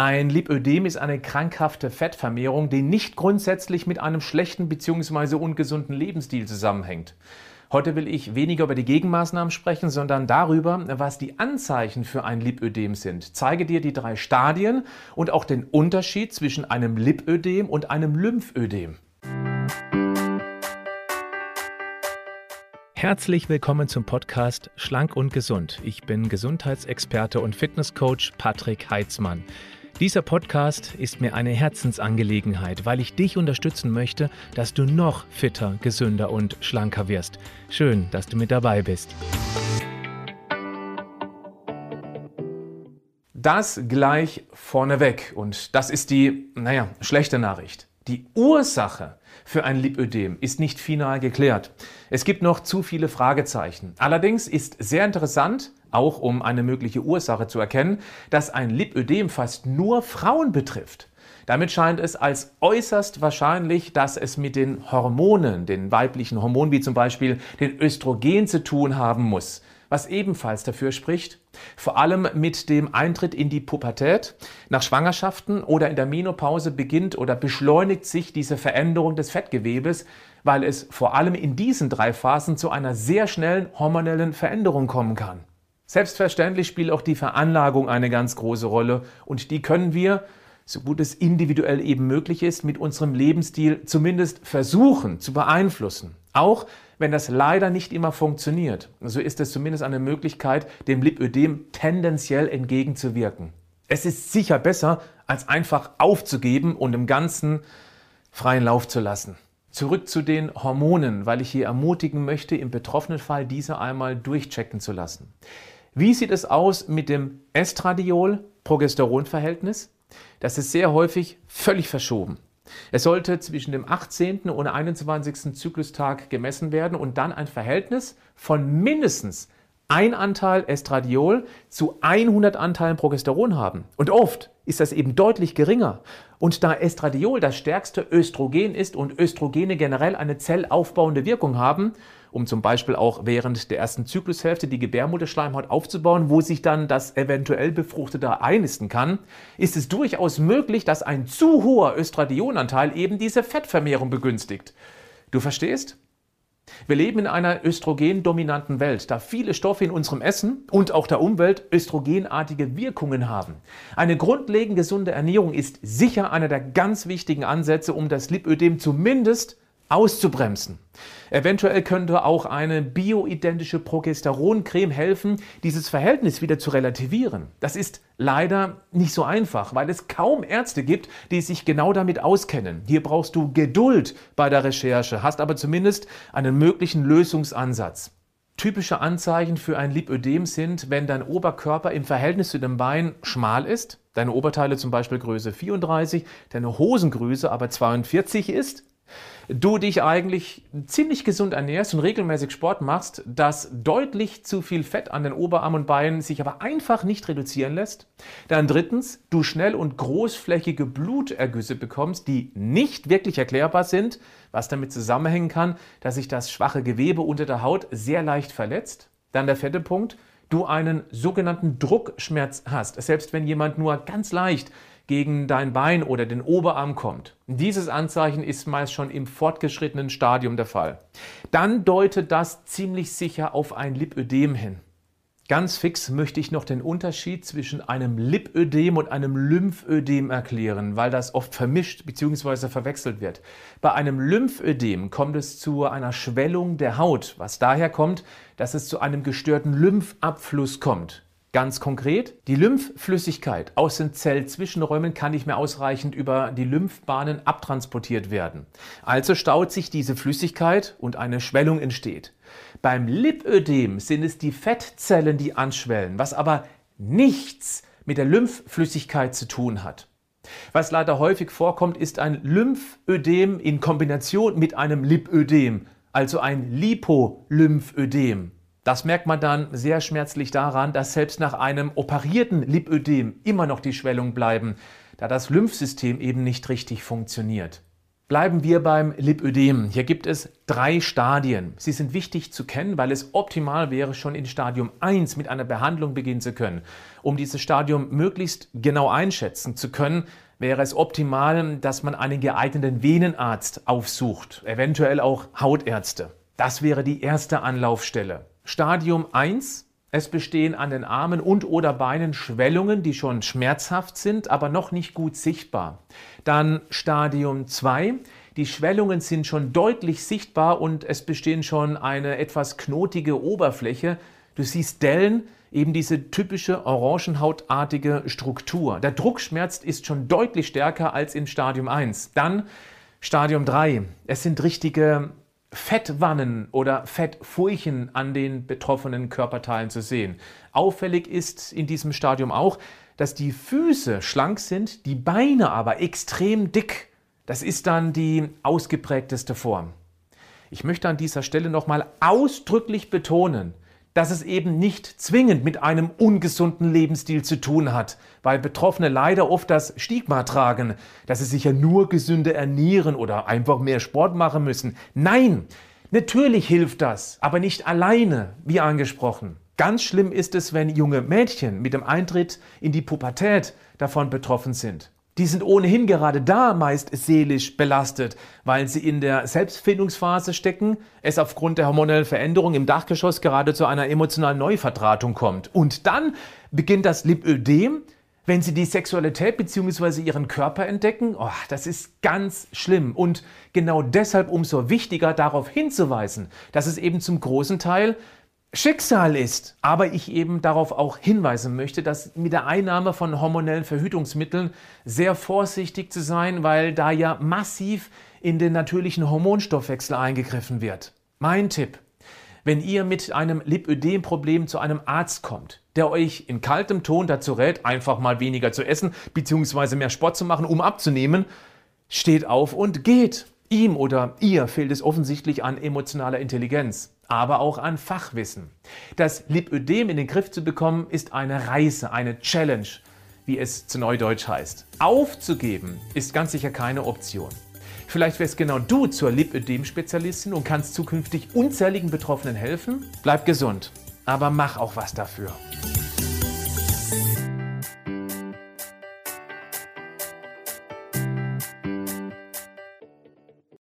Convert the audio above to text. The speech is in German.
Ein Lipödem ist eine krankhafte Fettvermehrung, die nicht grundsätzlich mit einem schlechten bzw. ungesunden Lebensstil zusammenhängt. Heute will ich weniger über die Gegenmaßnahmen sprechen, sondern darüber, was die Anzeichen für ein Lipödem sind. Zeige dir die drei Stadien und auch den Unterschied zwischen einem Lipödem und einem Lymphödem. Herzlich willkommen zum Podcast Schlank und Gesund. Ich bin Gesundheitsexperte und Fitnesscoach Patrick Heitzmann. Dieser Podcast ist mir eine Herzensangelegenheit, weil ich dich unterstützen möchte, dass du noch fitter, gesünder und schlanker wirst. Schön, dass du mit dabei bist. Das gleich vorneweg und das ist die, naja, schlechte Nachricht. Die Ursache für ein Lipödem ist nicht final geklärt. Es gibt noch zu viele Fragezeichen. Allerdings ist sehr interessant, auch um eine mögliche Ursache zu erkennen, dass ein Lipödem fast nur Frauen betrifft. Damit scheint es als äußerst wahrscheinlich, dass es mit den Hormonen, den weiblichen Hormonen wie zum Beispiel den Östrogen zu tun haben muss was ebenfalls dafür spricht, vor allem mit dem Eintritt in die Pubertät, nach Schwangerschaften oder in der Menopause beginnt oder beschleunigt sich diese Veränderung des Fettgewebes, weil es vor allem in diesen drei Phasen zu einer sehr schnellen hormonellen Veränderung kommen kann. Selbstverständlich spielt auch die Veranlagung eine ganz große Rolle und die können wir, so gut es individuell eben möglich ist, mit unserem Lebensstil zumindest versuchen zu beeinflussen. Auch wenn das leider nicht immer funktioniert, so ist es zumindest eine Möglichkeit, dem Lipödem tendenziell entgegenzuwirken. Es ist sicher besser, als einfach aufzugeben und im Ganzen freien Lauf zu lassen. Zurück zu den Hormonen, weil ich hier ermutigen möchte, im betroffenen Fall diese einmal durchchecken zu lassen. Wie sieht es aus mit dem Estradiol-Progesteron-Verhältnis? Das ist sehr häufig völlig verschoben. Es sollte zwischen dem 18. und 21. Zyklustag gemessen werden und dann ein Verhältnis von mindestens ein Anteil Estradiol zu 100 Anteilen Progesteron haben. Und oft ist das eben deutlich geringer. Und da Estradiol das stärkste Östrogen ist und Östrogene generell eine zellaufbauende Wirkung haben, um zum Beispiel auch während der ersten Zyklushälfte die Gebärmutterschleimhaut aufzubauen, wo sich dann das eventuell Befruchtete einnisten kann, ist es durchaus möglich, dass ein zu hoher Östradionanteil eben diese Fettvermehrung begünstigt. Du verstehst? Wir leben in einer östrogendominanten Welt, da viele Stoffe in unserem Essen und auch der Umwelt östrogenartige Wirkungen haben. Eine grundlegend gesunde Ernährung ist sicher einer der ganz wichtigen Ansätze, um das Lipödem zumindest auszubremsen. Eventuell könnte auch eine bioidentische Progesteroncreme helfen, dieses Verhältnis wieder zu relativieren. Das ist leider nicht so einfach, weil es kaum Ärzte gibt, die sich genau damit auskennen. Hier brauchst du Geduld bei der Recherche, hast aber zumindest einen möglichen Lösungsansatz. Typische Anzeichen für ein Lipödem sind, wenn dein Oberkörper im Verhältnis zu dem Bein schmal ist, deine Oberteile zum Beispiel Größe 34, deine Hosengröße aber 42 ist, du dich eigentlich ziemlich gesund ernährst und regelmäßig Sport machst, dass deutlich zu viel Fett an den Oberarm und Beinen sich aber einfach nicht reduzieren lässt. Dann drittens, du schnell und großflächige Blutergüsse bekommst, die nicht wirklich erklärbar sind, was damit zusammenhängen kann, dass sich das schwache Gewebe unter der Haut sehr leicht verletzt. Dann der vierte Punkt, du einen sogenannten Druckschmerz hast, selbst wenn jemand nur ganz leicht gegen dein Bein oder den Oberarm kommt. Dieses Anzeichen ist meist schon im fortgeschrittenen Stadium der Fall. Dann deutet das ziemlich sicher auf ein Lipödem hin. Ganz fix möchte ich noch den Unterschied zwischen einem Lipödem und einem Lymphödem erklären, weil das oft vermischt bzw. verwechselt wird. Bei einem Lymphödem kommt es zu einer Schwellung der Haut, was daher kommt, dass es zu einem gestörten Lymphabfluss kommt. Ganz konkret, die Lymphflüssigkeit aus den Zellzwischenräumen kann nicht mehr ausreichend über die Lymphbahnen abtransportiert werden. Also staut sich diese Flüssigkeit und eine Schwellung entsteht. Beim Lipödem sind es die Fettzellen, die anschwellen, was aber nichts mit der Lymphflüssigkeit zu tun hat. Was leider häufig vorkommt, ist ein Lymphödem in Kombination mit einem Lipödem, also ein Lipolymphödem. Das merkt man dann sehr schmerzlich daran, dass selbst nach einem operierten Lipödem immer noch die Schwellungen bleiben, da das Lymphsystem eben nicht richtig funktioniert. Bleiben wir beim Lipödem. Hier gibt es drei Stadien. Sie sind wichtig zu kennen, weil es optimal wäre, schon in Stadium 1 mit einer Behandlung beginnen zu können. Um dieses Stadium möglichst genau einschätzen zu können, wäre es optimal, dass man einen geeigneten Venenarzt aufsucht, eventuell auch Hautärzte. Das wäre die erste Anlaufstelle. Stadium 1 es bestehen an den Armen und oder Beinen Schwellungen, die schon schmerzhaft sind, aber noch nicht gut sichtbar. Dann Stadium 2. Die Schwellungen sind schon deutlich sichtbar und es bestehen schon eine etwas knotige Oberfläche. Du siehst Dellen, eben diese typische orangenhautartige Struktur. Der Druckschmerz ist schon deutlich stärker als in Stadium 1. Dann Stadium 3. Es sind richtige Fettwannen oder Fettfurchen an den betroffenen Körperteilen zu sehen. Auffällig ist in diesem Stadium auch, dass die Füße schlank sind, die Beine aber extrem dick. Das ist dann die ausgeprägteste Form. Ich möchte an dieser Stelle nochmal ausdrücklich betonen, dass es eben nicht zwingend mit einem ungesunden Lebensstil zu tun hat, weil Betroffene leider oft das Stigma tragen, dass sie sich ja nur gesünder ernähren oder einfach mehr Sport machen müssen. Nein, natürlich hilft das, aber nicht alleine, wie angesprochen. Ganz schlimm ist es, wenn junge Mädchen mit dem Eintritt in die Pubertät davon betroffen sind. Die sind ohnehin gerade da meist seelisch belastet, weil sie in der Selbstfindungsphase stecken, es aufgrund der hormonellen Veränderung im Dachgeschoss gerade zu einer emotionalen Neuvertratung kommt. Und dann beginnt das Lipödem, wenn sie die Sexualität bzw. ihren Körper entdecken. Oh, das ist ganz schlimm. Und genau deshalb umso wichtiger darauf hinzuweisen, dass es eben zum großen Teil Schicksal ist. Aber ich eben darauf auch hinweisen möchte, dass mit der Einnahme von hormonellen Verhütungsmitteln sehr vorsichtig zu sein, weil da ja massiv in den natürlichen Hormonstoffwechsel eingegriffen wird. Mein Tipp. Wenn ihr mit einem Lipödem-Problem zu einem Arzt kommt, der euch in kaltem Ton dazu rät, einfach mal weniger zu essen bzw. mehr Sport zu machen, um abzunehmen, steht auf und geht. Ihm oder ihr fehlt es offensichtlich an emotionaler Intelligenz aber auch an Fachwissen. Das Lipödem in den Griff zu bekommen, ist eine Reise, eine Challenge, wie es zu Neudeutsch heißt. Aufzugeben ist ganz sicher keine Option. Vielleicht wirst genau du zur Lipödem-Spezialistin und kannst zukünftig unzähligen Betroffenen helfen. Bleib gesund, aber mach auch was dafür.